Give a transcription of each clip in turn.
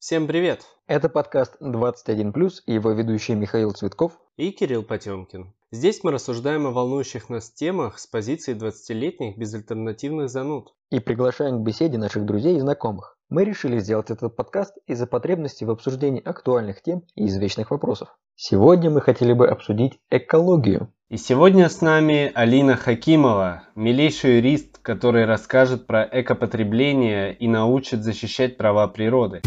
Всем привет! Это подкаст 21+, и его ведущий Михаил Цветков и Кирилл Потемкин. Здесь мы рассуждаем о волнующих нас темах с позиции 20-летних безальтернативных зануд. И приглашаем к беседе наших друзей и знакомых. Мы решили сделать этот подкаст из-за потребности в обсуждении актуальных тем и извечных вопросов. Сегодня мы хотели бы обсудить экологию. И сегодня с нами Алина Хакимова, милейший юрист, который расскажет про экопотребление и научит защищать права природы.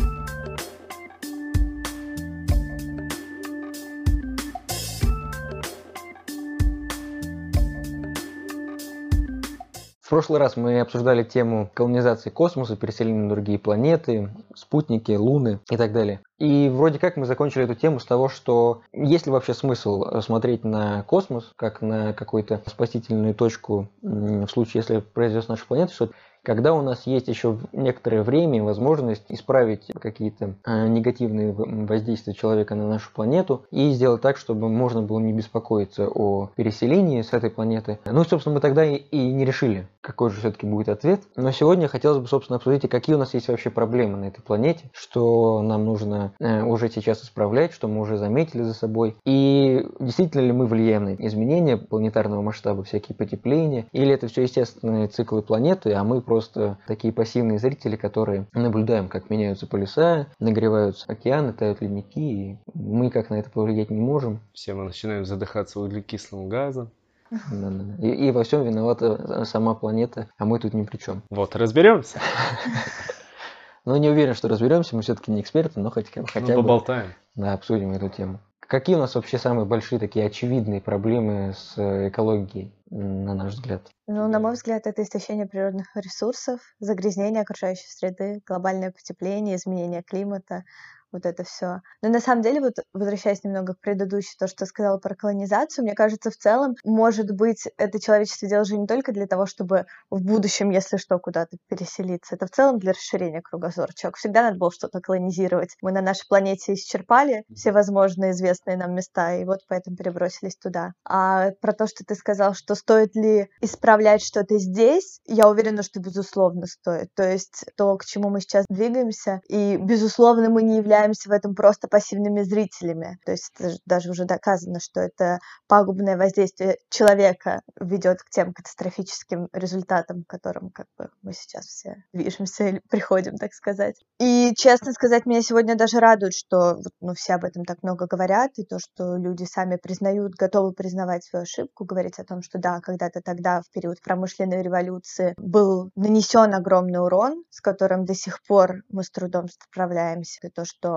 Прошлый раз мы обсуждали тему колонизации космоса, переселения на другие планеты, спутники, луны и так далее. И вроде как мы закончили эту тему с того, что есть ли вообще смысл смотреть на космос как на какую-то спасительную точку в случае, если произойдет с нашей что-то, когда у нас есть еще некоторое время и возможность исправить какие-то э, негативные воздействия человека на нашу планету и сделать так, чтобы можно было не беспокоиться о переселении с этой планеты. Ну, собственно, мы тогда и, и не решили, какой же все-таки будет ответ. Но сегодня хотелось бы, собственно, обсудить, какие у нас есть вообще проблемы на этой планете, что нам нужно э, уже сейчас исправлять, что мы уже заметили за собой, и действительно ли мы влияем на изменения планетарного масштаба, всякие потепления, или это все естественные циклы планеты, а мы просто такие пассивные зрители, которые наблюдаем, как меняются полюса, нагреваются океаны, тают ледники, и мы как на это повлиять не можем. Все мы начинаем задыхаться углекислым газом. И, и во всем виновата сама планета, а мы тут ни при чем. Вот, разберемся. Ну, не уверен, что разберемся, мы все-таки не эксперты, но хоть, хотя ну, бы... поболтаем. Да, обсудим эту тему. Какие у нас вообще самые большие такие очевидные проблемы с экологией, на наш взгляд? Ну, на мой взгляд, это истощение природных ресурсов, загрязнение окружающей среды, глобальное потепление, изменение климата, вот это все. Но на самом деле, вот возвращаясь немного к предыдущему, то, что сказала про колонизацию, мне кажется, в целом, может быть, это человечество делает же не только для того, чтобы в будущем, если что, куда-то переселиться. Это в целом для расширения кругозора. Человек всегда надо было что-то колонизировать. Мы на нашей планете исчерпали все возможные известные нам места, и вот поэтому перебросились туда. А про то, что ты сказал, что стоит ли исправлять что-то здесь, я уверена, что безусловно стоит. То есть то, к чему мы сейчас двигаемся, и безусловно мы не являемся являемся в этом просто пассивными зрителями. То есть это даже уже доказано, что это пагубное воздействие человека ведет к тем катастрофическим результатам, к которым как бы мы сейчас все движемся или приходим, так сказать. И, честно сказать, меня сегодня даже радует, что ну, все об этом так много говорят, и то, что люди сами признают, готовы признавать свою ошибку, говорить о том, что да, когда-то тогда, в период промышленной революции, был нанесен огромный урон, с которым до сих пор мы с трудом справляемся, и то, что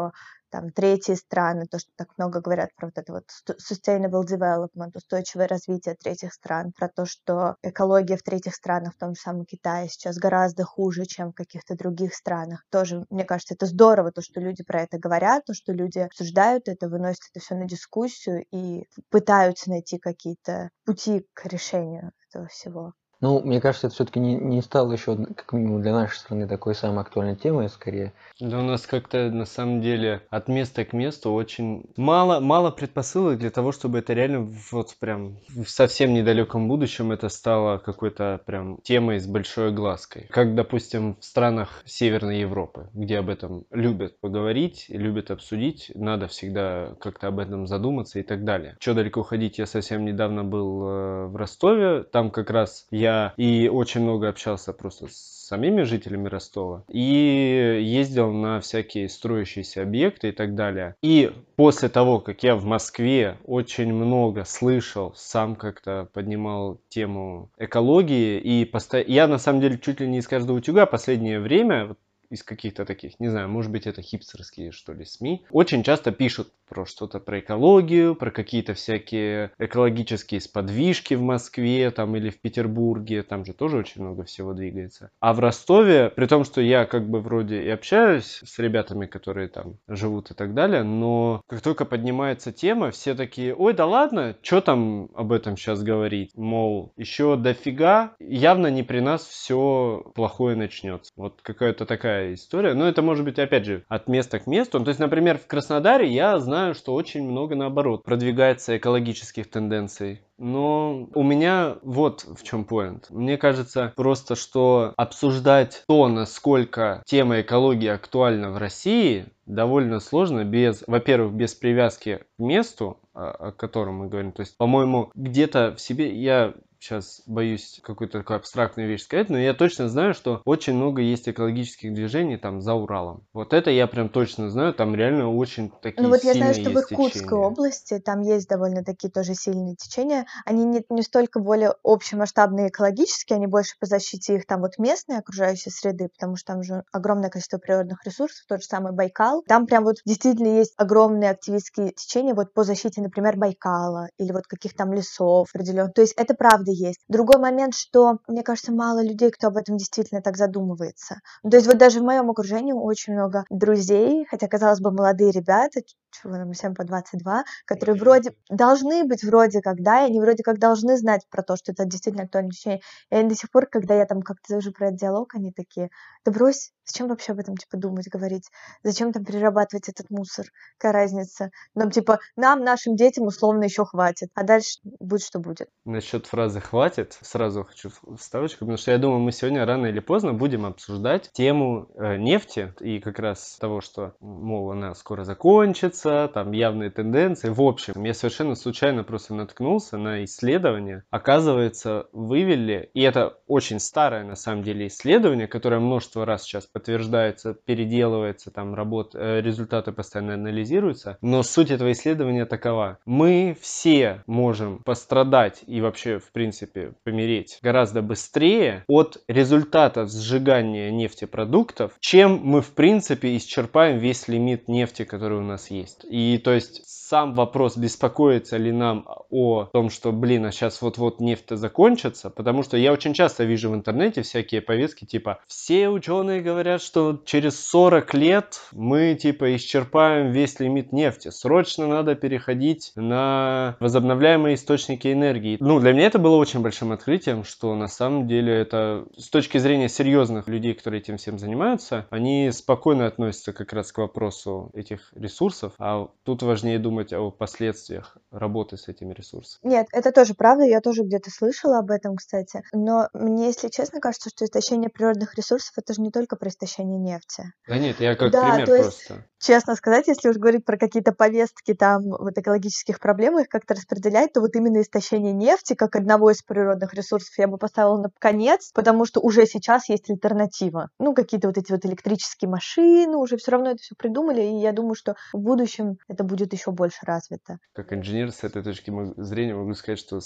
там третьи страны, то, что так много говорят про вот это вот sustainable development, устойчивое развитие третьих стран, про то, что экология в третьих странах, в том же самом Китае, сейчас гораздо хуже, чем в каких-то других странах. Тоже, мне кажется, это здорово, то, что люди про это говорят, то, что люди обсуждают это, выносят это все на дискуссию и пытаются найти какие-то пути к решению этого всего. Ну, мне кажется, это все-таки не, не стало еще, как минимум для нашей страны, такой самой актуальной темой, скорее. Да у нас как-то на самом деле от места к месту очень мало, мало предпосылок для того, чтобы это реально вот прям в совсем недалеком будущем это стало какой-то прям темой с большой глазкой. Как, допустим, в странах Северной Европы, где об этом любят поговорить, любят обсудить, надо всегда как-то об этом задуматься и так далее. Что далеко ходить, я совсем недавно был э, в Ростове, там как раз я и очень много общался просто с самими жителями Ростова и ездил на всякие строящиеся объекты и так далее. И после того, как я в Москве очень много слышал, сам как-то поднимал тему экологии и посто... я на самом деле чуть ли не из каждого утюга последнее время, из каких-то таких, не знаю, может быть это хипстерские что ли СМИ, очень часто пишут про что-то про экологию, про какие-то всякие экологические сподвижки в Москве там или в Петербурге, там же тоже очень много всего двигается. А в Ростове, при том, что я как бы вроде и общаюсь с ребятами, которые там живут и так далее, но как только поднимается тема, все такие, ой, да ладно, что там об этом сейчас говорить? Мол, еще дофига, явно не при нас все плохое начнется. Вот какая-то такая история. Но это может быть, опять же, от места к месту. То есть, например, в Краснодаре я знаю, что очень много наоборот продвигается экологических тенденций. Но у меня вот в чем поинт. Мне кажется просто, что обсуждать то, насколько тема экологии актуальна в России, довольно сложно без, во-первых, без привязки к месту, о котором мы говорим. То есть, по-моему, где-то в себе я сейчас боюсь какую-то такую абстрактную вещь сказать, но я точно знаю, что очень много есть экологических движений там за Уралом. Вот это я прям точно знаю, там реально очень такие Ну вот я знаю, что в Иркутской течения. области там есть довольно такие тоже сильные течения. Они не, не столько более общемасштабные экологические, они больше по защите их там вот местной окружающей среды, потому что там же огромное количество природных ресурсов, тот же самый Байкал. Там прям вот действительно есть огромные активистские течения вот по защите, например, Байкала или вот каких там лесов определенных. То есть это правда есть. Другой момент, что, мне кажется, мало людей, кто об этом действительно так задумывается. Ну, то есть вот даже в моем окружении очень много друзей, хотя, казалось бы, молодые ребята, чего нам всем по 22, которые вроде должны быть вроде как, да, и они вроде как должны знать про то, что это действительно актуальное течение. И они до сих пор, когда я там как-то завожу про этот диалог, они такие, да брось, зачем вообще об этом, типа, думать, говорить? Зачем там перерабатывать этот мусор? Какая разница? Нам, типа, нам, нашим детям условно еще хватит, а дальше будет, что будет. Насчет фразы «хватит» сразу хочу вставочку, потому что я думаю, мы сегодня рано или поздно будем обсуждать тему э, нефти и как раз того, что, мол, она скоро закончится, там явные тенденции. В общем, я совершенно случайно просто наткнулся на исследование. Оказывается, вывели, и это очень старое на самом деле исследование, которое множество раз сейчас подтверждается, переделывается, там работ, э, результаты постоянно анализируются. Но суть этого исследования такова. Мы все можем пострадать и вообще, в принципе, помереть гораздо быстрее от результатов сжигания нефтепродуктов, чем мы, в принципе, исчерпаем весь лимит нефти, который у нас есть. И то есть сам вопрос, беспокоится ли нам о том, что, блин, а сейчас вот-вот нефть закончится, потому что я очень часто вижу в интернете всякие повестки типа «Все ученые говорят, что через 40 лет мы типа исчерпаем весь лимит нефти, срочно надо переходить на возобновляемые источники энергии». Ну, для меня это было очень большим открытием, что на самом деле это с точки зрения серьезных людей, которые этим всем занимаются, они спокойно относятся как раз к вопросу этих ресурсов, а тут важнее думать о последствиях работы с этими ресурсами. Нет, это тоже правда, я тоже где-то слышала об этом, кстати. Но мне, если честно, кажется, что истощение природных ресурсов это же не только про истощение нефти. Да нет, я как Да, пример то есть просто. Честно сказать, если уж говорить про какие-то повестки там вот экологических проблем, их как-то распределять, то вот именно истощение нефти как одного из природных ресурсов я бы поставила на конец, потому что уже сейчас есть альтернатива. Ну, какие-то вот эти вот электрические машины, уже все равно это все придумали, и я думаю, что в будущем это будет еще больше развито. Как инженер с этой точки зрения могу сказать, что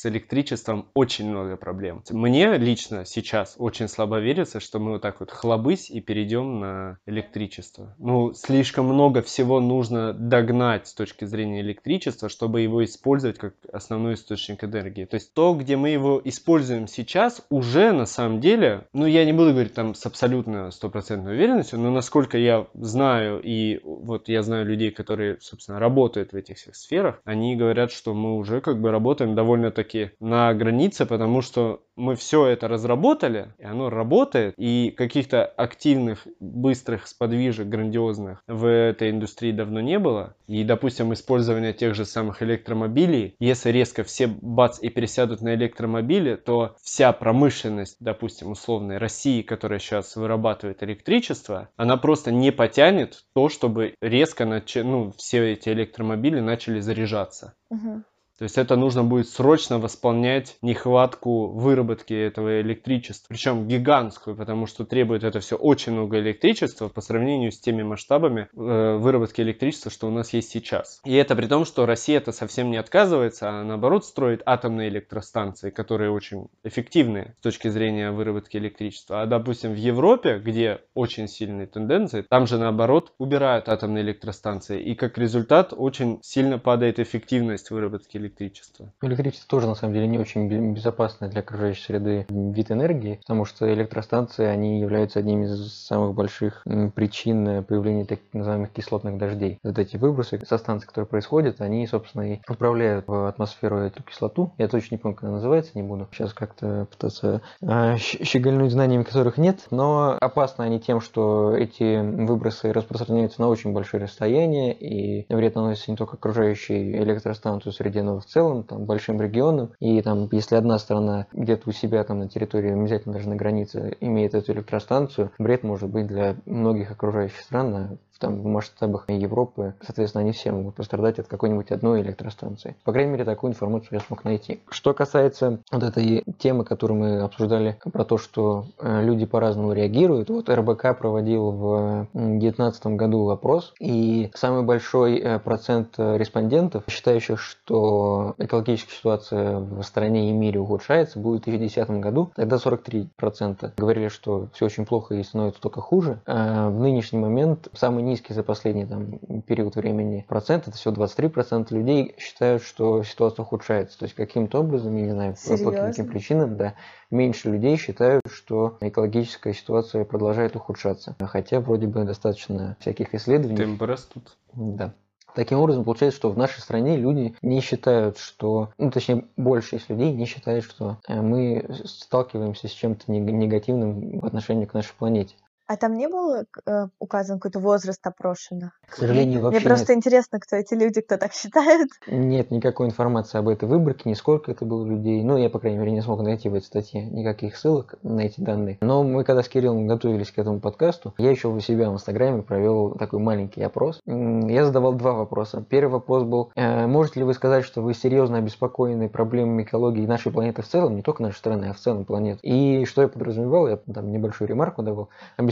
с электричеством очень много проблем. Мне лично сейчас очень слабо верится, что мы вот так вот хлобысь и перейдем на электричество. Ну, слишком много всего нужно догнать с точки зрения электричества, чтобы его использовать как основной источник энергии. То есть то, где мы его используем сейчас, уже на самом деле, ну, я не буду говорить там с абсолютно стопроцентной уверенностью, но насколько я знаю, и вот я знаю людей, которые, собственно, работают в этих всех сферах, они говорят, что мы уже как бы работаем довольно-таки на границе, потому что мы все это разработали, и оно работает, и каких-то активных, быстрых сподвижек, грандиозных в этой индустрии давно не было. И, допустим, использование тех же самых электромобилей, если резко все бац и пересядут на электромобили, то вся промышленность, допустим, условной России, которая сейчас вырабатывает электричество, она просто не потянет то, чтобы резко начи- ну, все эти электромобили начали заряжаться. Мгм. То есть это нужно будет срочно восполнять нехватку выработки этого электричества. Причем гигантскую, потому что требует это все очень много электричества по сравнению с теми масштабами э, выработки электричества, что у нас есть сейчас. И это при том, что Россия это совсем не отказывается, а наоборот строит атомные электростанции, которые очень эффективны с точки зрения выработки электричества. А допустим в Европе, где очень сильные тенденции, там же наоборот убирают атомные электростанции. И как результат очень сильно падает эффективность выработки электричества. Электричество. Электричество тоже, на самом деле, не очень безопасный для окружающей среды вид энергии, потому что электростанции, они являются одними из самых больших причин появления так называемых кислотных дождей. Вот эти выбросы со станций, которые происходят, они, собственно, и отправляют в атмосферу эту кислоту. Я точно не помню, как она называется, не буду сейчас как-то пытаться э, щегольнуть знаниями, которых нет, но опасны они тем, что эти выбросы распространяются на очень большие расстояния, и вред наносится не только окружающей электростанцию среде, но в целом там, большим регионам. И там, если одна страна где-то у себя там на территории, обязательно даже на границе, имеет эту электростанцию, вред может быть для многих окружающих стран там, в масштабах Европы, соответственно, они все могут пострадать от какой-нибудь одной электростанции. По крайней мере, такую информацию я смог найти. Что касается вот этой темы, которую мы обсуждали, про то, что э, люди по-разному реагируют, вот РБК проводил в 2019 году опрос, и самый большой э, процент респондентов, считающих, что экологическая ситуация в стране и мире ухудшается, будет в 2010 году. Тогда 43% говорили, что все очень плохо и становится только хуже. А в нынешний момент самый низкий за последний там, период времени процент, это всего 23% людей считают, что ситуация ухудшается. То есть каким-то образом, я не знаю, Серьезно? по каким причинам, да, меньше людей считают, что экологическая ситуация продолжает ухудшаться. Хотя вроде бы достаточно всяких исследований. Темпы растут. Да. Таким образом, получается, что в нашей стране люди не считают, что, ну, точнее, большая часть людей не считает, что э, мы сталкиваемся с чем-то негативным в отношении к нашей планете. А там не был э, указан какой-то возраст опрошенных? К сожалению, вообще Мне просто нет. интересно, кто эти люди, кто так считает. Нет никакой информации об этой выборке, ни сколько это было людей. Ну, я, по крайней мере, не смог найти в этой статье никаких ссылок на эти данные. Но мы, когда с Кириллом готовились к этому подкасту, я еще у себя в Инстаграме провел такой маленький опрос. Я задавал два вопроса. Первый вопрос был, э, можете ли вы сказать, что вы серьезно обеспокоены проблемами экологии нашей планеты в целом, не только нашей страны, а в целом планеты? И что я подразумевал, я там небольшую ремарку давал,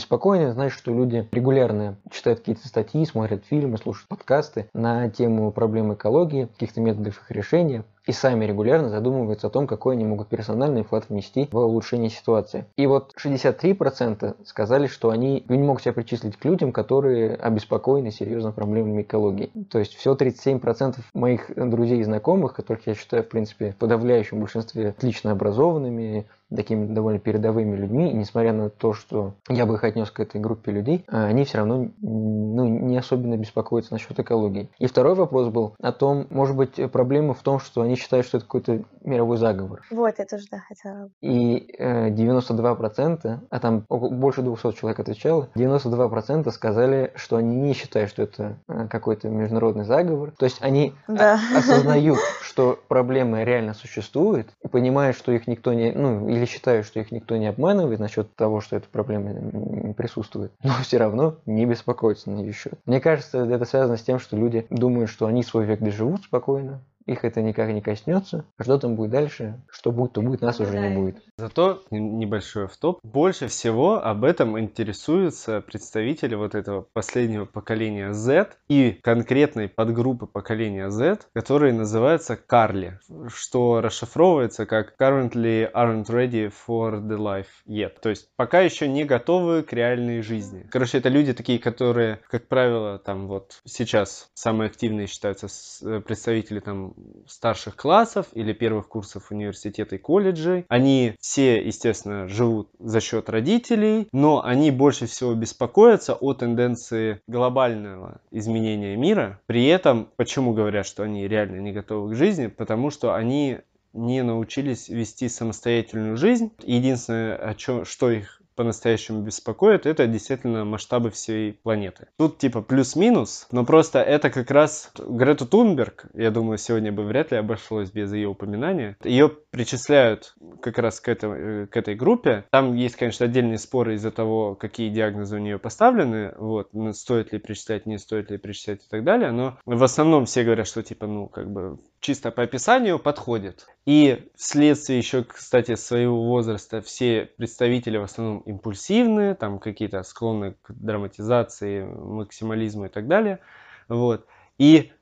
спокойно, значит, что люди регулярно читают какие-то статьи, смотрят фильмы, слушают подкасты на тему проблем экологии, каких-то методов их решения и сами регулярно задумываются о том, какой они могут персональный вклад внести в улучшение ситуации. И вот 63% сказали, что они не могут себя причислить к людям, которые обеспокоены серьезно проблемами экологии. То есть всего 37% моих друзей и знакомых, которых я считаю, в принципе, в подавляющем большинстве отлично образованными, такими довольно передовыми людьми, и несмотря на то, что я бы их отнес к этой группе людей, они все равно ну, не особенно беспокоятся насчет экологии. И второй вопрос был о том, может быть, проблема в том, что они считают, что это какой-то мировой заговор. Вот, я тоже, да, хотела. И э, 92%, а там больше 200 человек отвечало, 92% сказали, что они не считают, что это э, какой-то международный заговор. То есть они Да. осознают, что проблемы реально существуют, и понимают, что их никто не, ну, или считают, что их никто не обманывает насчет того, что эта проблема присутствует, но все равно не беспокоятся на ее счет. Мне кажется, это связано с тем, что люди думают, что они свой век доживут спокойно, их это никак не коснется. А что там будет дальше? Что будет, то будет, нас уже не будет. Зато небольшой автоп. Больше всего об этом интересуются представители вот этого последнего поколения Z и конкретной подгруппы поколения Z, которые называются Карли, что расшифровывается как Currently aren't ready for the life yet. То есть пока еще не готовы к реальной жизни. Короче, это люди такие, которые, как правило, там вот сейчас самые активные считаются э, представители там старших классов или первых курсов университета и колледжей. Они все, естественно, живут за счет родителей, но они больше всего беспокоятся о тенденции глобального изменения мира. При этом, почему говорят, что они реально не готовы к жизни? Потому что они не научились вести самостоятельную жизнь. Единственное, о чем, что их по-настоящему беспокоит, это действительно масштабы всей планеты. Тут типа плюс-минус, но просто это как раз Грету Тунберг, я думаю, сегодня бы вряд ли обошлось без ее упоминания. Ее причисляют как раз к, этой к этой группе. Там есть, конечно, отдельные споры из-за того, какие диагнозы у нее поставлены, вот, стоит ли причислять, не стоит ли причислять и так далее, но в основном все говорят, что типа, ну, как бы чисто по описанию подходит. И вследствие еще, кстати, своего возраста все представители в основном импульсивные, там какие-то склонны к драматизации, максимализму и так далее. Вот. И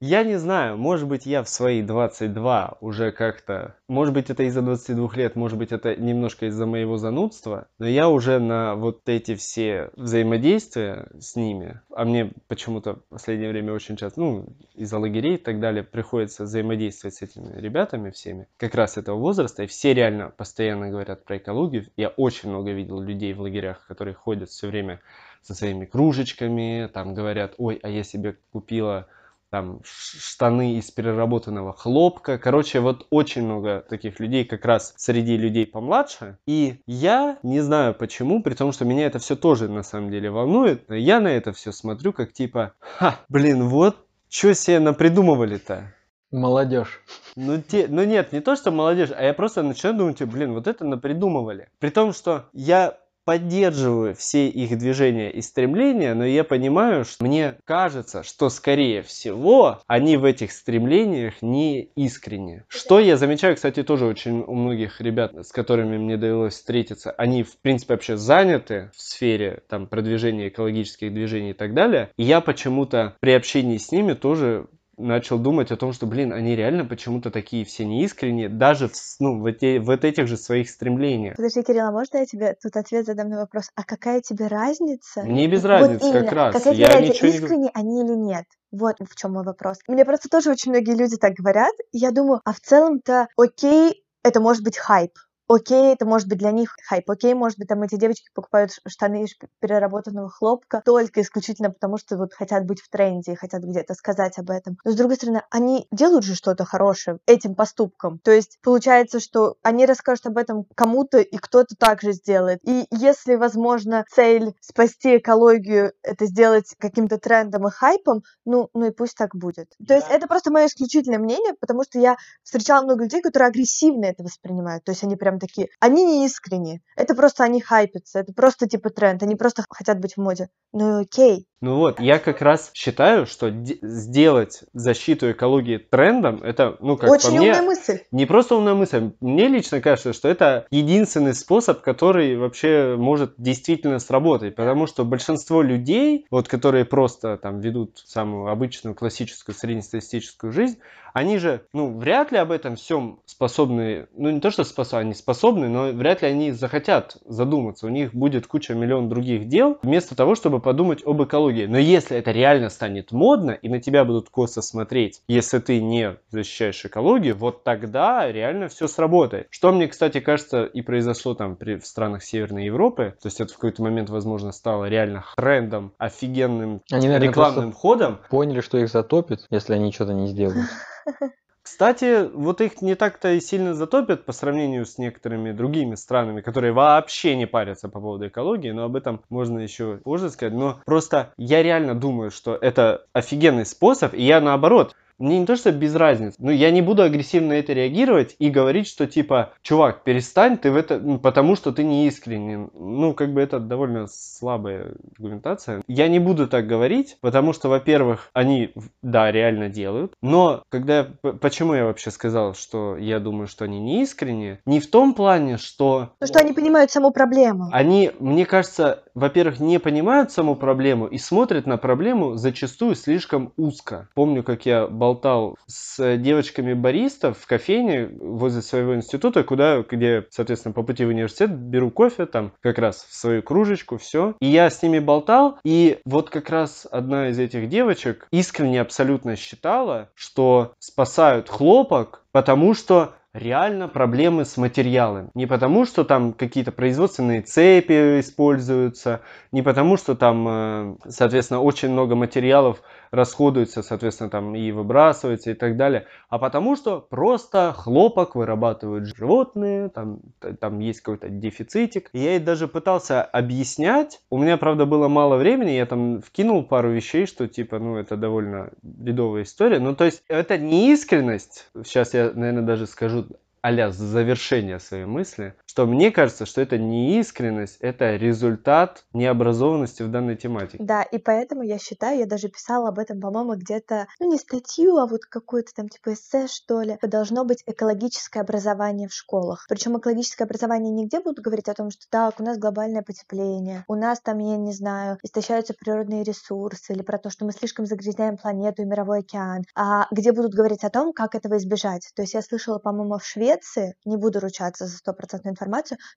Я не знаю, может быть, я в свои 22 уже как-то... Может быть, это из-за 22 лет, может быть, это немножко из-за моего занудства, но я уже на вот эти все взаимодействия с ними, а мне почему-то в последнее время очень часто, ну, из-за лагерей и так далее, приходится взаимодействовать с этими ребятами всеми, как раз этого возраста, и все реально постоянно говорят про экологию. Я очень много видел людей в лагерях, которые ходят все время со своими кружечками, там говорят, ой, а я себе купила там штаны из переработанного хлопка. Короче, вот очень много таких людей как раз среди людей помладше. И я не знаю почему, при том, что меня это все тоже на самом деле волнует. Я на это все смотрю как типа, ха, блин, вот что себе напридумывали-то? Молодежь. Ну, те, ну нет, не то, что молодежь, а я просто начинаю думать, блин, вот это напридумывали. При том, что я поддерживаю все их движения и стремления, но я понимаю, что мне кажется, что скорее всего они в этих стремлениях не искренне. Что я замечаю, кстати, тоже очень у многих ребят, с которыми мне довелось встретиться, они в принципе вообще заняты в сфере там продвижения экологических движений и так далее. И я почему-то при общении с ними тоже начал думать о том, что, блин, они реально почему-то такие все неискренние, даже в, ну, в, эти, в этих же своих стремлениях. Подожди, Кирилл, а можно я тебе тут ответ задам на вопрос? А какая тебе разница? Мне без разницы вот как раз. Какая тебе разница, ничего искренне не... они или нет? Вот в чем мой вопрос. Мне просто тоже очень многие люди так говорят. И я думаю, а в целом-то окей, это может быть хайп окей, это может быть для них хайп, окей, может быть, там эти девочки покупают штаны из переработанного хлопка только исключительно потому, что вот хотят быть в тренде, хотят где-то сказать об этом. Но, с другой стороны, они делают же что-то хорошее этим поступком. То есть получается, что они расскажут об этом кому-то, и кто-то также сделает. И если, возможно, цель спасти экологию — это сделать каким-то трендом и хайпом, ну, ну и пусть так будет. То есть это просто мое исключительное мнение, потому что я встречала много людей, которые агрессивно это воспринимают. То есть они прям прям такие, они не искренние, это просто они хайпятся, это просто типа тренд, они просто хотят быть в моде. Ну окей, ну вот, я как раз считаю, что сделать защиту экологии трендом, это, ну, как Очень по мне, умная мысль. не просто умная мысль. Мне лично кажется, что это единственный способ, который вообще может действительно сработать. Потому что большинство людей, вот, которые просто там ведут самую обычную классическую среднестатистическую жизнь, они же, ну, вряд ли об этом всем способны, ну, не то, что способны, они способны, но вряд ли они захотят задуматься. У них будет куча миллион других дел, вместо того, чтобы подумать об экологии технологии. Но если это реально станет модно, и на тебя будут косо смотреть, если ты не защищаешь экологию, вот тогда реально все сработает. Что мне, кстати, кажется, и произошло там при, в странах Северной Европы. То есть это в какой-то момент, возможно, стало реально трендом, офигенным Они, наверное, рекламным ходом. Поняли, что их затопит, если они что-то не сделают. Кстати, вот их не так-то и сильно затопят по сравнению с некоторыми другими странами, которые вообще не парятся по поводу экологии, но об этом можно еще позже сказать. Но просто я реально думаю, что это офигенный способ, и я наоборот мне не то, что без разницы, но я не буду агрессивно на это реагировать и говорить, что типа, чувак, перестань, ты в это, ну, потому что ты не искренен. Ну, как бы это довольно слабая аргументация. Я не буду так говорить, потому что, во-первых, они, да, реально делают, но когда, почему я вообще сказал, что я думаю, что они не искренние, не в том плане, что... Ну, что они понимают саму проблему. Они, мне кажется, во-первых, не понимают саму проблему и смотрят на проблему зачастую слишком узко. Помню, как я болтал с девочками баристов в кофейне возле своего института, куда, где, соответственно, по пути в университет беру кофе, там как раз в свою кружечку, все. И я с ними болтал, и вот как раз одна из этих девочек искренне абсолютно считала, что спасают хлопок, потому что реально проблемы с материалами. Не потому, что там какие-то производственные цепи используются, не потому, что там, э, соответственно, очень много материалов расходуется, соответственно, там и выбрасывается и так далее, а потому что просто хлопок вырабатывают животные, там, там есть какой-то дефицитик. Я ей даже пытался объяснять, у меня, правда, было мало времени, я там вкинул пару вещей, что типа, ну, это довольно бедовая история, ну, то есть это не искренность, сейчас я, наверное, даже скажу а завершение своей мысли, что мне кажется, что это не искренность, это результат необразованности в данной тематике. Да, и поэтому я считаю, я даже писала об этом, по-моему, где-то, ну не статью, а вот какое-то там типа эссе, что ли. Должно быть экологическое образование в школах. Причем экологическое образование нигде будут говорить о том, что так, у нас глобальное потепление, у нас там, я не знаю, истощаются природные ресурсы, или про то, что мы слишком загрязняем планету и мировой океан, а где будут говорить о том, как этого избежать. То есть я слышала, по-моему, в Швеции, не буду ручаться за стопроцентную информацию,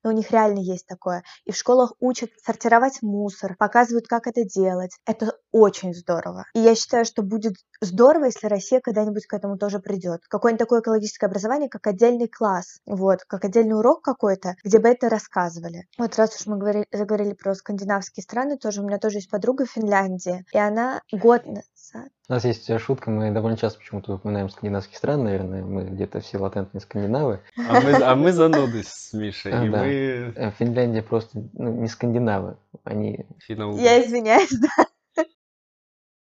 но у них реально есть такое. И в школах учат сортировать мусор, показывают, как это делать. Это очень здорово. И я считаю, что будет здорово, если Россия когда-нибудь к этому тоже придет. Какое-нибудь такое экологическое образование, как отдельный класс, вот, как отдельный урок какой-то, где бы это рассказывали. Вот раз уж мы говорили, заговорили про скандинавские страны, тоже у меня тоже есть подруга в Финляндии, и она год назад у нас есть шутка, мы довольно часто почему-то упоминаем скандинавские страны, наверное, мы где-то все латентные скандинавы. А мы, а мы зануды с Мишей, а, и да. мы... Э, Финляндия просто ну, не скандинавы, они... Финно Я извиняюсь, да.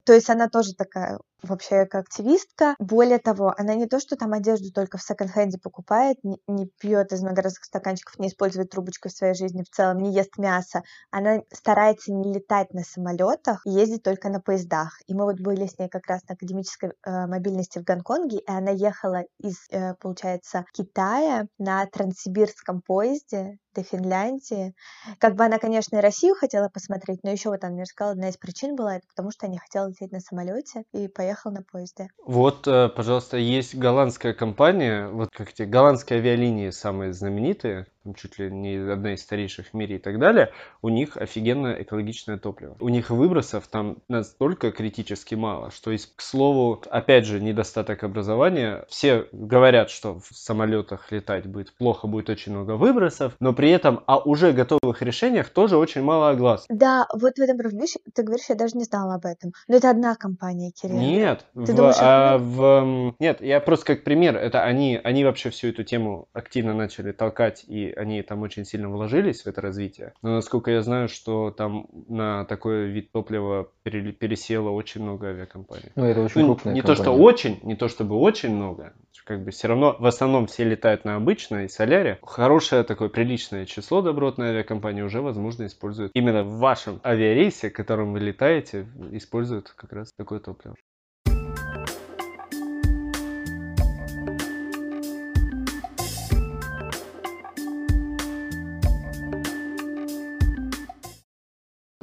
То есть она тоже такая вообще как активистка. Более того, она не то, что там одежду только в секонд-хенде покупает, не, не пьет из многоразовых стаканчиков, не использует трубочку в своей жизни в целом, не ест мясо. Она старается не летать на самолетах, ездить только на поездах. И мы вот были с ней как раз на академической э, мобильности в Гонконге, и она ехала из, э, получается, Китая на транссибирском поезде до Финляндии. Как бы она, конечно, и Россию хотела посмотреть, но еще вот она мне рассказала, одна из причин была это потому, что она не хотела лететь на самолете и поехала на поезде. Вот, э, пожалуйста, есть голландская компания, вот как эти голландские авиалинии самые знаменитые, чуть ли не одна из старейших в мире и так далее, у них офигенно экологичное топливо. У них выбросов там настолько критически мало, что есть, к слову, опять же, недостаток образования. Все говорят, что в самолетах летать будет плохо, будет очень много выбросов, но при этом о уже готовых решениях тоже очень мало оглас. Да, вот в этом видишь, ты говоришь, я даже не знала об этом. Но это одна компания, Кирилл. Нет, Ты в, думаешь, а, в, нет, я просто как пример, это они, они вообще всю эту тему активно начали толкать, и они там очень сильно вложились в это развитие. Но насколько я знаю, что там на такой вид топлива пере- пересело очень много авиакомпаний. Ну, это очень Ну, крупная не то, что компания. очень, не то чтобы очень много, как бы все равно, в основном все летают на обычной соляре. Хорошее такое приличное число добротной авиакомпании уже, возможно, используют именно в вашем авиарейсе, которым вы летаете, используют как раз такое топливо.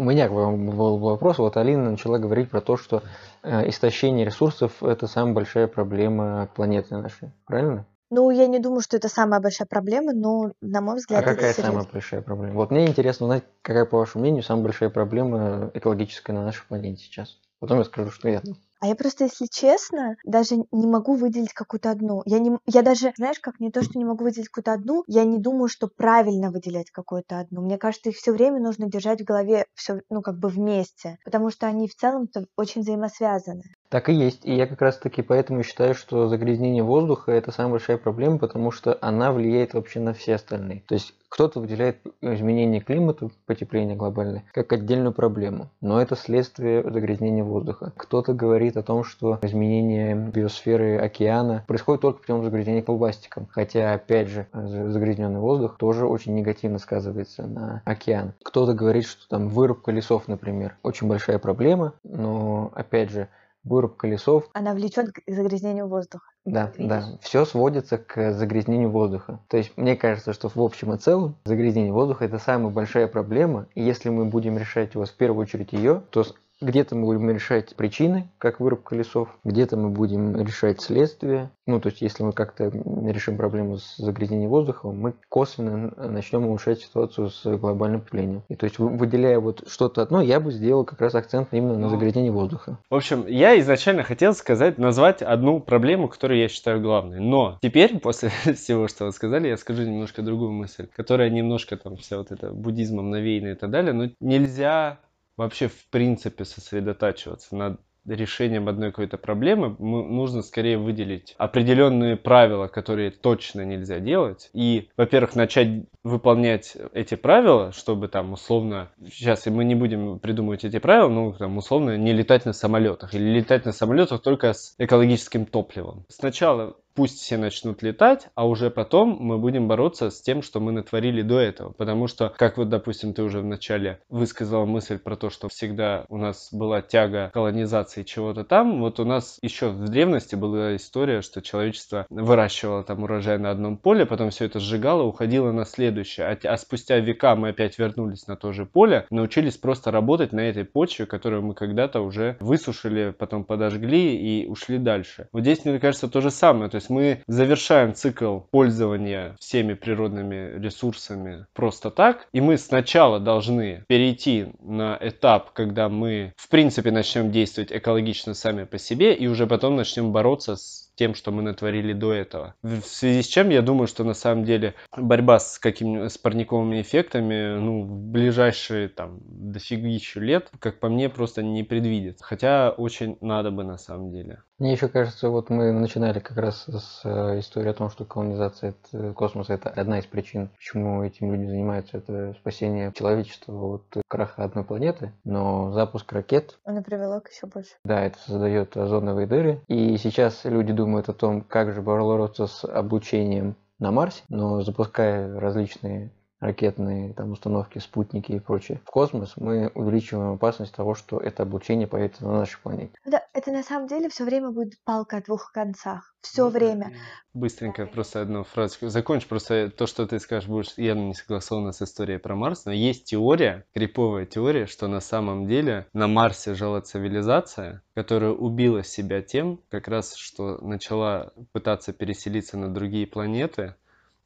У меня к вам был вопрос. Вот Алина начала говорить про то, что э, истощение ресурсов – это самая большая проблема планеты нашей. Правильно? Ну, я не думаю, что это самая большая проблема, но, на мой А взгляд, это какая серьезно. самая большая проблема? Вот мне интересно узнать, какая, по вашему мнению, самая большая проблема экологическая на нашей планете сейчас. Потом я скажу, что я. А я просто, если честно, даже не могу выделить какую-то одну. Я, не, я даже, знаешь, как не то, что не могу выделить какую-то одну, я не думаю, что правильно выделять какую-то одну. Мне кажется, их все время нужно держать в голове все, ну, как бы вместе, потому что они в целом-то очень взаимосвязаны. Так и есть. И я как раз таки поэтому считаю, что загрязнение воздуха – это самая большая проблема, потому что она влияет вообще на все остальные. То есть кто-то выделяет изменение климата, потепление глобальное, как отдельную проблему, но это следствие загрязнения воздуха. Кто-то говорит о том, что изменение биосферы океана происходит только путем загрязнения пластиком, хотя, опять же, загрязненный воздух тоже очень негативно сказывается на океан. Кто-то говорит, что там вырубка лесов, например, очень большая проблема, но, опять же, вырубка лесов Она влечет к загрязнению воздуха. да, Видишь? да. Все сводится к загрязнению воздуха. То есть мне кажется, что в общем и целом загрязнение воздуха это самая большая проблема. И если мы будем решать вас в первую очередь ее, то где-то мы будем решать причины, как вырубка лесов, где-то мы будем решать следствия. Ну, то есть, если мы как-то решим проблему с загрязнением воздуха, мы косвенно начнем улучшать ситуацию с глобальным потеплением. И то есть, вы- выделяя вот что-то одно, я бы сделал как раз акцент именно на Ну. загрязнение воздуха. В общем, я изначально хотел сказать, назвать одну проблему, которую я считаю главной. Но теперь, после всего, что вы сказали, я скажу немножко другую мысль, которая немножко там вся вот это буддизмом навеяна и так далее. Но нельзя вообще в принципе сосредотачиваться над решением одной какой-то проблемы, нужно скорее выделить определенные правила, которые точно нельзя делать. И, во-первых, начать выполнять эти правила, чтобы там условно, сейчас мы не будем придумывать эти правила, ну там условно не летать на самолетах или летать на самолетах только с экологическим топливом. Сначала пусть все начнут летать, а уже потом мы будем бороться с тем, что мы натворили до этого. Потому что, как вот, допустим, ты уже вначале высказал мысль про то, что всегда у нас была тяга колонизации чего-то там, вот у нас еще в древности была история, что человечество выращивало там урожай на одном поле, потом все это сжигало, уходило на следующее. А, а спустя века мы опять вернулись на то же поле, научились просто работать на этой почве, которую мы когда-то уже высушили, потом подожгли и ушли дальше. Вот здесь, мне кажется, то же самое. То есть мы завершаем цикл пользования всеми природными ресурсами просто так, и мы сначала должны перейти на этап, когда мы, в принципе, начнем действовать экологично сами по себе, и уже потом начнем бороться с тем, что мы натворили до этого. В связи с чем я думаю, что на самом деле борьба с какими с парниковыми эффектами, ну, в ближайшие там дофигищу лет, как по мне, просто не предвидится. Хотя очень надо бы на самом деле. Мне еще кажется, вот мы начинали как раз с э, истории о том, что колонизация э, космоса это одна из причин, почему этим люди занимаются, это спасение человечества от краха одной планеты, но запуск ракет... Оно привело к еще больше. Да, это создает озоновые дыры, и сейчас люди думают о том, как же бороться с облучением на Марсе, но запуская различные ракетные там, установки, спутники и прочее, в космос, мы увеличиваем опасность того, что это облучение появится на нашей планете. Да, это на самом деле все время будет палка о двух концах. Все ну, время. Быстренько просто одну фразочку. Закончу просто то, что ты скажешь, будешь явно не согласовано с историей про Марс, но есть теория, криповая теория, что на самом деле на Марсе жила цивилизация, которая убила себя тем, как раз, что начала пытаться переселиться на другие планеты,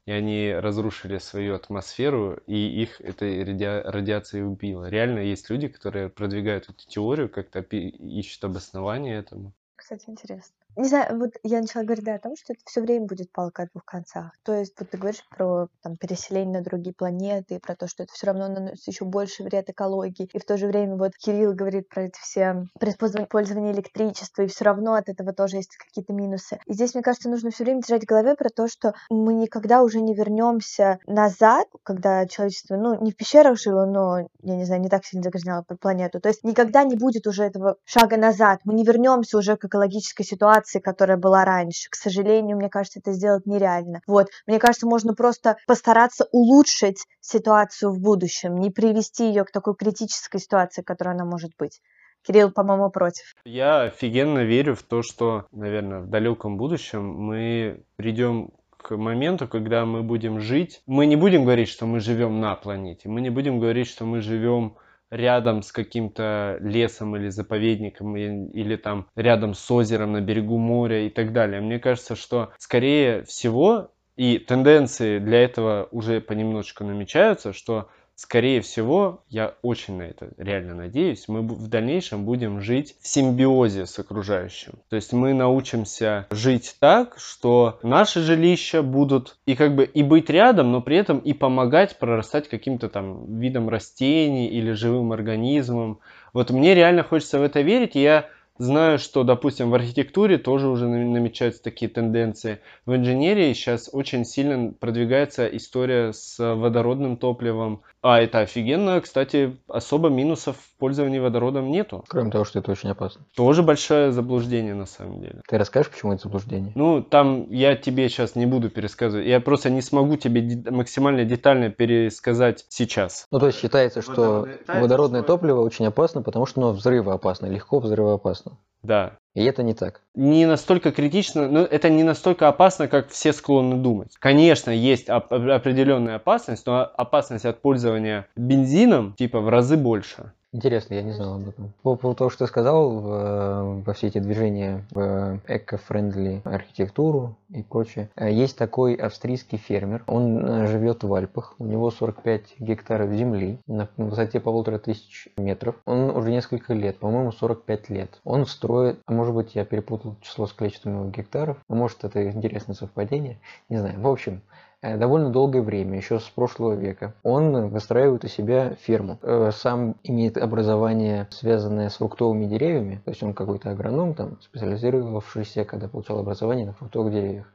и они разрушили свою атмосферу, и их этой ради... радиацией убило. Реально есть люди, которые продвигают эту теорию, как-то ищут обоснование этому. Кстати, интересно. Не знаю, вот я начала говорить, да, о том, что это все время будет палка о двух концах. То есть вот ты говоришь про там, переселение на другие планеты, про то, что это все равно наносит еще больше вред экологии. И в то же время вот Кирилл говорит про эти все приспособления пользования электричества, и все равно от этого тоже есть какие-то минусы. И здесь, мне кажется, нужно все время держать в голове про то, что мы никогда уже не вернемся назад, когда человечество, ну, не в пещерах жило, но, я не знаю, не так сильно загрязняло планету. То есть никогда не будет уже этого шага назад. Мы не вернемся уже к экологической ситуации, ситуации, которая была раньше. К сожалению, мне кажется, это сделать нереально. Вот, мне кажется, можно просто постараться улучшить ситуацию в будущем, не привести ее к такой критической ситуации, которая она может быть. Кирилл, по-моему, против. Я офигенно верю в то, что, наверное, в далеком будущем мы придем к моменту, когда мы будем жить. Мы не будем говорить, что мы живем на планете. Мы не будем говорить, что мы живем рядом с каким-то лесом или заповедником, или там рядом с озером на берегу моря и так далее. Мне кажется, что скорее всего, и тенденции для этого уже понемножку намечаются, что скорее всего, я очень на это реально надеюсь, мы в дальнейшем будем жить в симбиозе с окружающим. То есть мы научимся жить так, что наши жилища будут и как бы и быть рядом, но при этом и помогать прорастать каким-то там видом растений или живым организмам. Вот мне реально хочется в это верить, и я Знаю, что, допустим, в архитектуре тоже уже намечаются такие тенденции. В инженерии сейчас очень сильно продвигается история с водородным топливом. А это офигенно. Кстати, особо минусов в пользовании водородом нету. Кроме того, что это очень опасно. Тоже большое заблуждение на самом деле. Ты расскажешь, почему это заблуждение? Ну, там я тебе сейчас не буду пересказывать. Я просто не смогу тебе максимально детально пересказать сейчас. Ну, то есть считается, что водородное, водородное топливо очень опасно, потому что оно взрывоопасно, легко взрывоопасно. Да. И это не так. Не настолько критично, но это не настолько опасно, как все склонны думать. Конечно, есть оп- определенная опасность, но опасность от пользования бензином типа в разы больше. Интересно, я не знал об этом. По поводу того, что ты сказал, в, во все эти движения в эко-френдли архитектуру и прочее, э, есть такой австрийский фермер, он э, живет в Альпах, у него 45 гектаров земли на высоте полутора тысяч метров. Он уже несколько лет, по-моему, 45 лет. Он строит, а может быть, я перепутал число с количеством его гектаров, а может, это интересное совпадение, не знаю. В общем, Э, довольно долгое время, еще с прошлого века. Он выстраивает у себя ферму. Э, сам имеет образование, связанное с фруктовыми деревьями, то есть он какой-то агроном, там, специализировавшийся, когда получал образование на фруктовых деревьях.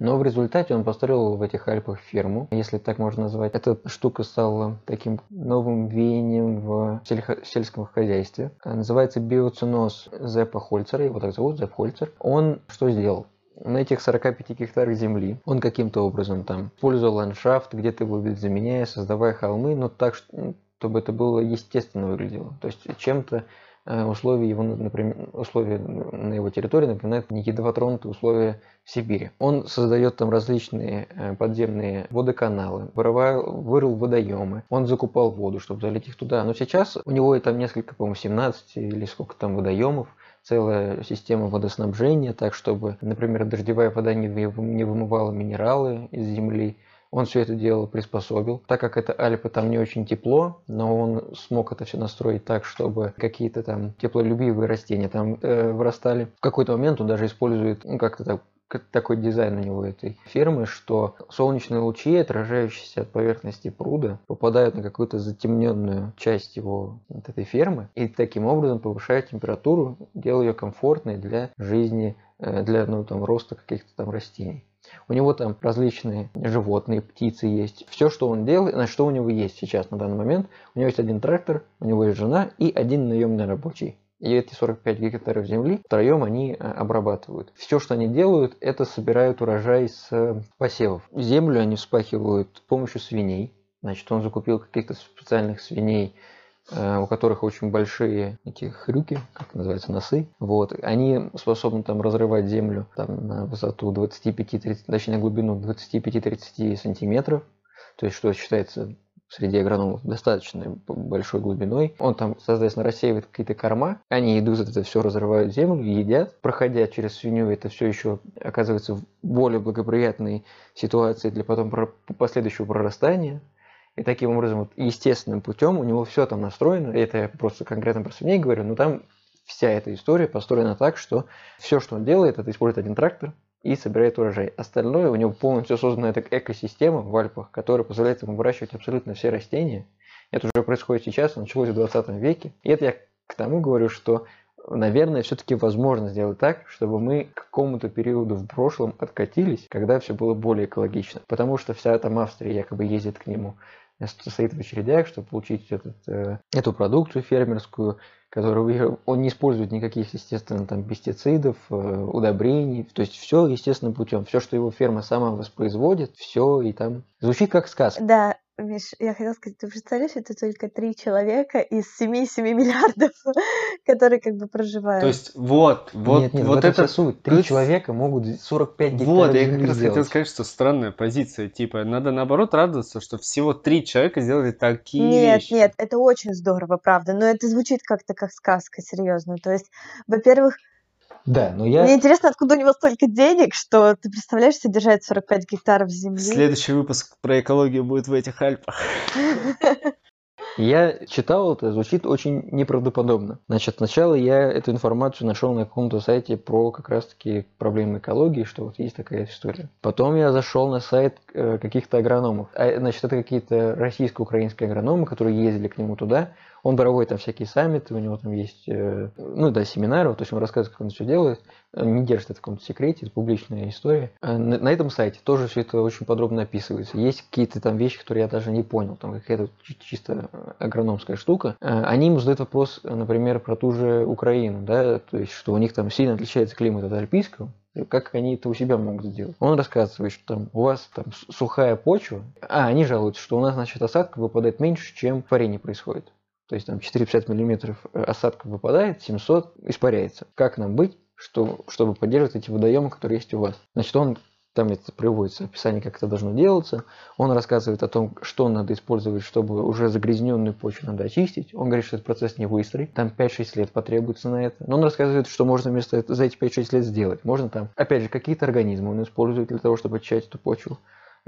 Но в результате он построил в этих Альпах ферму, если так можно назвать. Эта штука стала таким новым веянием в сельском хозяйстве. Называется биоциноз Зепа Хольцера, его так зовут, Зеп Хольцер. Он что сделал? На этих 45 гектарах земли он каким-то образом там использовал ландшафт, где-то его заменяя, создавая холмы, но так, чтобы это было естественно выглядело. То есть чем-то Э, условия его, например, условия на его территории напоминают не едва тронутые условия в Сибири. Он создает там различные э, подземные водоканалы, вырывал, вырыл водоемы, он закупал воду, чтобы залить их туда. Но сейчас у него там несколько, по-моему, 17 или сколько там водоемов, целая система водоснабжения, так чтобы, например, дождевая вода не вымывала минералы из земли, он все это дело приспособил. Так как это Альпы, там не очень тепло, но он смог это все настроить так, чтобы какие-то там теплолюбивые растения там э, вырастали. В какой-то момент он даже использует, ну, как-то так такой дизайн у него этой фермы, что солнечные лучи, отражающиеся от поверхности пруда, попадают на какую-то затемненную часть его вот этой фермы и таким образом повышают температуру, делая ее комфортной для жизни, э, для ну, там, роста каких-то там растений. У него там различные животные, птицы есть. Все, что он делает, на что у него есть сейчас на данный момент. У него есть один трактор, у него есть жена и один наемный рабочий. И эти 45 гектаров земли втроем они э, обрабатывают. Все, что они делают, это собирают урожай с э, посевов. Землю они вспахивают с помощью свиней. Значит, он закупил каких-то специальных свиней, Э, у которых очень большие эти хрюки, как называется, носы. Вот. Они способны там разрывать землю там, на высоту 25-30, точнее на глубину 25-30 сантиметров. То есть, что считается среди агрономов достаточно большой глубиной. Он там, соответственно, рассеивает какие-то корма. Они идут, это все разрывают землю, едят. Проходя через свинью, это все еще оказывается в более благоприятной ситуации для потом последующего прорастания. И таким образом, вот, естественным путем у него все там настроено. Это я просто конкретно про свиней говорю, но там вся эта история построена так, что все, что он делает, это использует один трактор и собирает урожай. Остальное у него полностью создана эта экосистема в Альпах, которая позволяет ему выращивать абсолютно все растения. Это уже происходит сейчас, началось в 20 веке. И это я к тому говорю, что наверное, все-таки возможно сделать так, чтобы мы к какому-то периоду в прошлом откатились, когда все было более экологично. Потому что вся там Австрия якобы ездит к нему стоит в очередях, чтобы получить этот, э, эту продукцию фермерскую, которую он не использует никаких, естественно, там пестицидов, э, удобрений, то есть все естественным путем. Все, что его ферма сама воспроизводит, все и там звучит как сказка. Да, Миш, я хотела сказать, ты представляешь, это только три человека из 7-7 миллиардов, которые как бы проживают. То есть вот, вот, нет, нет, вот это суть. Три человека могут 45 гектаров Вот, я как раз сделать. хотел сказать, что странная позиция. Типа, надо наоборот радоваться, что всего три человека сделали такие Нет, вещи. нет, это очень здорово, правда, но это звучит как-то как сказка, серьезно. То есть, во-первых, да, но я... Мне интересно, откуда у него столько денег, что ты представляешь, содержать 45 гектаров земли? Следующий выпуск про экологию будет в этих Альпах. Я читал это, звучит очень неправдоподобно. Значит, сначала я эту информацию нашел на каком-то сайте про как раз-таки проблемы экологии, что вот есть такая история. Потом я зашел на сайт э, каких-то агрономов. А, значит, это какие-то российско-украинские агрономы, которые ездили к нему туда. Он проводит там всякие саммиты, у него там есть, э, ну да, семинары, то есть он рассказывает, как он все делает, не держит это в каком-то секрете, это публичная история. А на, этом сайте тоже все это очень подробно описывается. Есть какие-то там вещи, которые я даже не понял, там какая-то чисто агрономская штука. Они ему задают вопрос, например, про ту же Украину, да, то есть, что у них там сильно отличается климат от альпийского, как они это у себя могут сделать. Он рассказывает, что там у вас там сухая почва, а они жалуются, что у нас, значит, осадка выпадает меньше, чем в происходит то есть там 450 миллиметров э, осадков выпадает, 700 испаряется. Как нам быть, что, чтобы поддерживать эти водоемы, которые есть у вас? Значит, он там это приводится описание, как это должно делаться. Он рассказывает о том, что надо использовать, чтобы уже загрязненную почву надо очистить. Он говорит, что этот процесс не быстрый, там 5-6 лет потребуется на это. Но он рассказывает, что можно вместо этого за эти 5-6 лет сделать. Можно там, опять же, какие-то организмы он использует для того, чтобы очищать эту почву.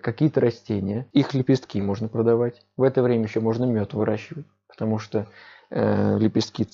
Какие-то растения, их лепестки можно продавать. В это время еще можно мед выращивать потому что э, лепестки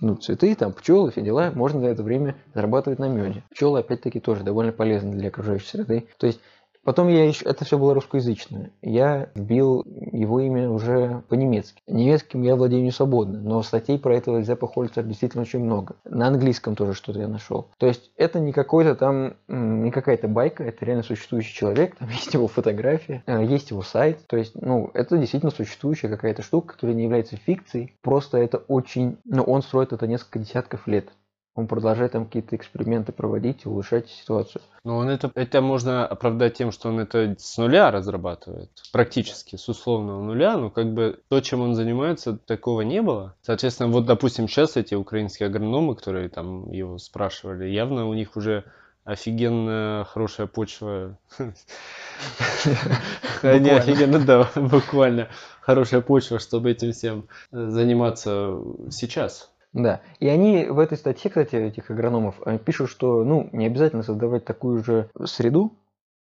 ну, цветы, там пчелы, все дела, можно за это время зарабатывать на меде. Пчелы, опять-таки, тоже довольно полезны для окружающей среды. То есть Потом я еще, это все было русскоязычное. Я вбил его имя уже по-немецки. Немецким я владею не свободно, но статей про этого Зеппа Хольцера действительно очень много. На английском тоже что-то я нашел. То есть это не какой-то там, не какая-то байка, это реально существующий человек, там есть его фотография, э, есть его сайт. То есть, ну, это действительно существующая какая-то штука, которая не является фикцией. Просто это очень, ну, он строит это несколько десятков лет. Он продолжает там какие-то эксперименты проводить и улучшать ситуацию. Но он это, это можно оправдать тем, что он это с нуля разрабатывает, практически с условного нуля, но как бы то, чем он занимается, такого не было. Соответственно, вот, допустим, сейчас эти украинские агрономы, которые там его спрашивали, явно у них уже офигенно хорошая почва. Они офигенно, да, буквально хорошая почва, чтобы этим всем заниматься сейчас. Да, и они в этой статье, кстати, этих агрономов, э, пишут, что ну, не обязательно создавать такую же среду,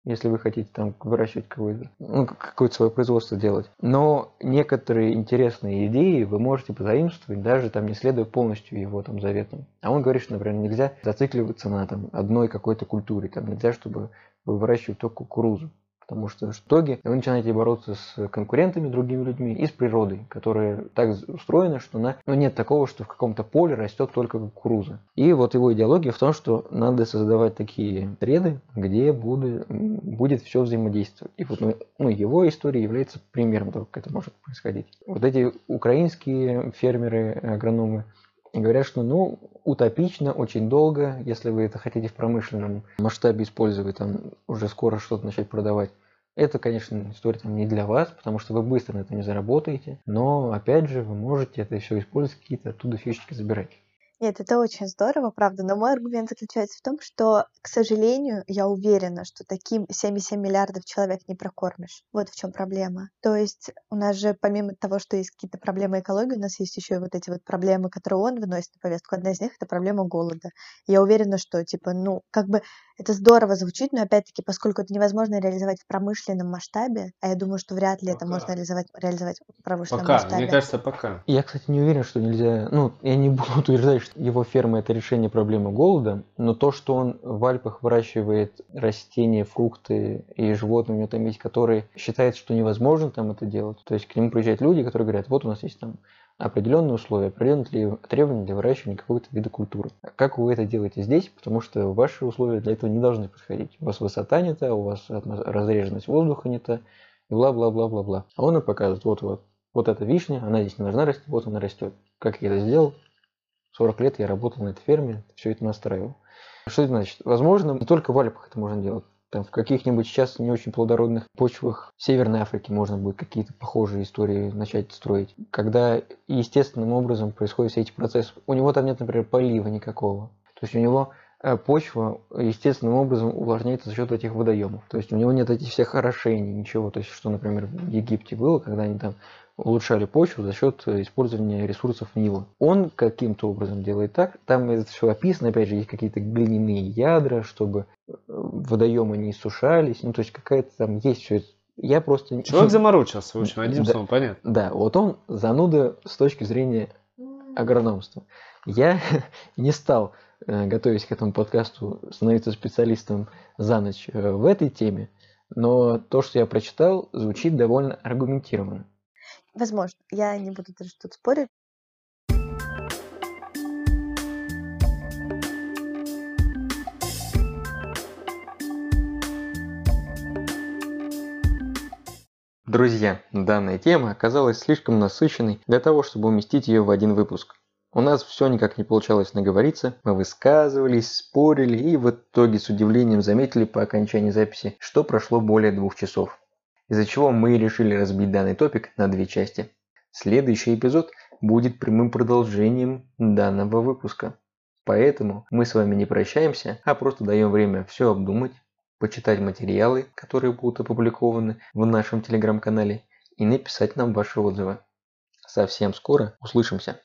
если вы хотите там выращивать какое-то, ну, какое-то свое производство делать. Но некоторые интересные идеи вы можете позаимствовать, даже там не следуя полностью его там заветам. А он говорит, что, например, нельзя зацикливаться на там одной какой-то культуре, там нельзя, чтобы вы выращивали только кукурузу. Потому что в итоге вы начинаете бороться с конкурентами, другими людьми и с природой, которая так устроена, что на, ну, нет такого, что в каком-то поле растет только кукуруза. И вот его идеология в том, что надо создавать такие среды, где будет, будет все взаимодействовать. И вот ну, ну, его история является примером того, как это может происходить. Вот эти украинские фермеры, агрономы, говорят, что ну, утопично, очень долго, если вы это хотите в промышленном масштабе использовать, там уже скоро что-то начать продавать. Это, конечно, история не для вас, потому что вы быстро на этом не заработаете, но, опять же, вы можете это все использовать, какие-то оттуда фишечки забирать. Нет, это очень здорово, правда, но мой аргумент заключается в том, что, к сожалению, я уверена, что таким 77 миллиардов человек не прокормишь. Вот в чем проблема. То есть у нас же помимо того, что есть какие-то проблемы экологии, у нас есть еще и вот эти вот проблемы, которые он выносит на повестку. Одна из них — это проблема голода. Я уверена, что, типа, ну, как бы это здорово звучит, но опять-таки, поскольку это невозможно реализовать в промышленном масштабе, а я думаю, что вряд ли пока. это можно реализовать, реализовать в промышленном пока. масштабе. Мне кажется, пока. Я, кстати, не уверен, что нельзя... Ну, я не буду утверждать, что его ферма – это решение проблемы голода, но то, что он в Альпах выращивает растения, фрукты и животные, у него там есть, которые считают, что невозможно там это делать. То есть к нему приезжают люди, которые говорят, вот у нас есть там определенные условия, определенные требования для выращивания какого-то вида культуры. Как вы это делаете здесь? Потому что ваши условия для этого не должны подходить. У вас высота не та, у вас разреженность воздуха не та, и бла-бла-бла-бла-бла. А он им показывает, вот, вот, вот эта вишня, она здесь не должна расти, вот она растет. Как я это сделал? 40 лет я работал на этой ферме, все это настраивал. Что это значит? Возможно, не только в Альпах это можно делать. Там в каких-нибудь сейчас не очень плодородных почвах Северной Африки можно будет какие-то похожие истории начать строить. Когда естественным образом происходят все эти процессы. У него там нет, например, полива никакого. То есть у него э, почва естественным образом увлажняется за счет этих водоемов. То есть у него нет этих всех орошений, ничего. То есть что, например, в Египте было, когда они там улучшали почву за счет использования ресурсов Нила. Он каким-то образом делает так, там это все описано, опять же, есть какие-то глиняные ядра, чтобы э, водоемы не сушались, ну то есть какая-то там есть все. Я просто... Человек заморочился, в общем, одним да, словом, понятно. Да, вот он зануда с точки зрения агрономства. Я не стал, э, готовясь к этому подкасту, становиться специалистом за ночь э, в этой теме, но то, что я прочитал, звучит довольно аргументированно. Возможно, я не буду даже тут спорить. Друзья, данная тема оказалась слишком насыщенной для того, чтобы уместить ее в один выпуск. У нас все никак не получалось наговориться, мы высказывались, спорили и в итоге с удивлением заметили по окончании записи, что прошло более двух часов из-за чего мы решили разбить данный топик на две части. Следующий эпизод будет прямым продолжением данного выпуска. Поэтому мы с вами не прощаемся, а просто даем время все обдумать, почитать материалы, которые будут опубликованы в нашем телеграм-канале и написать нам ваши отзывы. Совсем скоро услышимся.